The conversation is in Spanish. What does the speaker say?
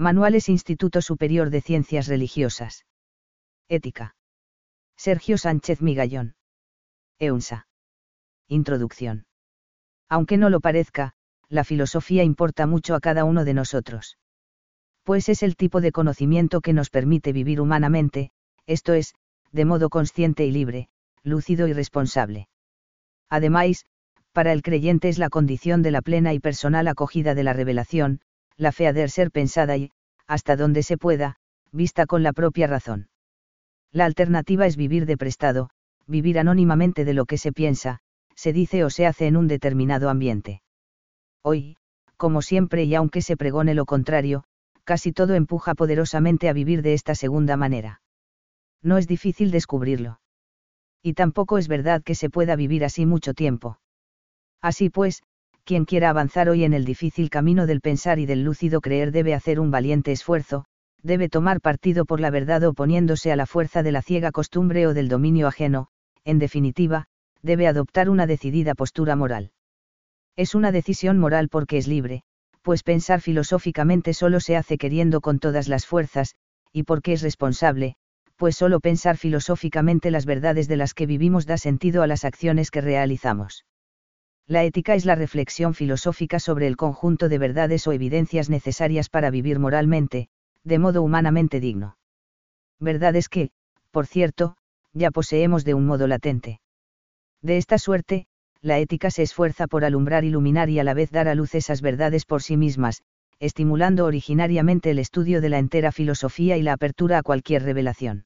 Manuales Instituto Superior de Ciencias Religiosas. Ética. Sergio Sánchez Migallón. EUNSA. Introducción. Aunque no lo parezca, la filosofía importa mucho a cada uno de nosotros. Pues es el tipo de conocimiento que nos permite vivir humanamente, esto es, de modo consciente y libre, lúcido y responsable. Además, para el creyente es la condición de la plena y personal acogida de la revelación, la fe ha de ser pensada y, hasta donde se pueda, vista con la propia razón. La alternativa es vivir de prestado, vivir anónimamente de lo que se piensa, se dice o se hace en un determinado ambiente. Hoy, como siempre y aunque se pregone lo contrario, casi todo empuja poderosamente a vivir de esta segunda manera. No es difícil descubrirlo. Y tampoco es verdad que se pueda vivir así mucho tiempo. Así pues, quien quiera avanzar hoy en el difícil camino del pensar y del lúcido creer debe hacer un valiente esfuerzo, debe tomar partido por la verdad oponiéndose a la fuerza de la ciega costumbre o del dominio ajeno, en definitiva, debe adoptar una decidida postura moral. Es una decisión moral porque es libre, pues pensar filosóficamente solo se hace queriendo con todas las fuerzas, y porque es responsable, pues solo pensar filosóficamente las verdades de las que vivimos da sentido a las acciones que realizamos. La ética es la reflexión filosófica sobre el conjunto de verdades o evidencias necesarias para vivir moralmente, de modo humanamente digno. Verdades que, por cierto, ya poseemos de un modo latente. De esta suerte, la ética se esfuerza por alumbrar, iluminar y a la vez dar a luz esas verdades por sí mismas, estimulando originariamente el estudio de la entera filosofía y la apertura a cualquier revelación.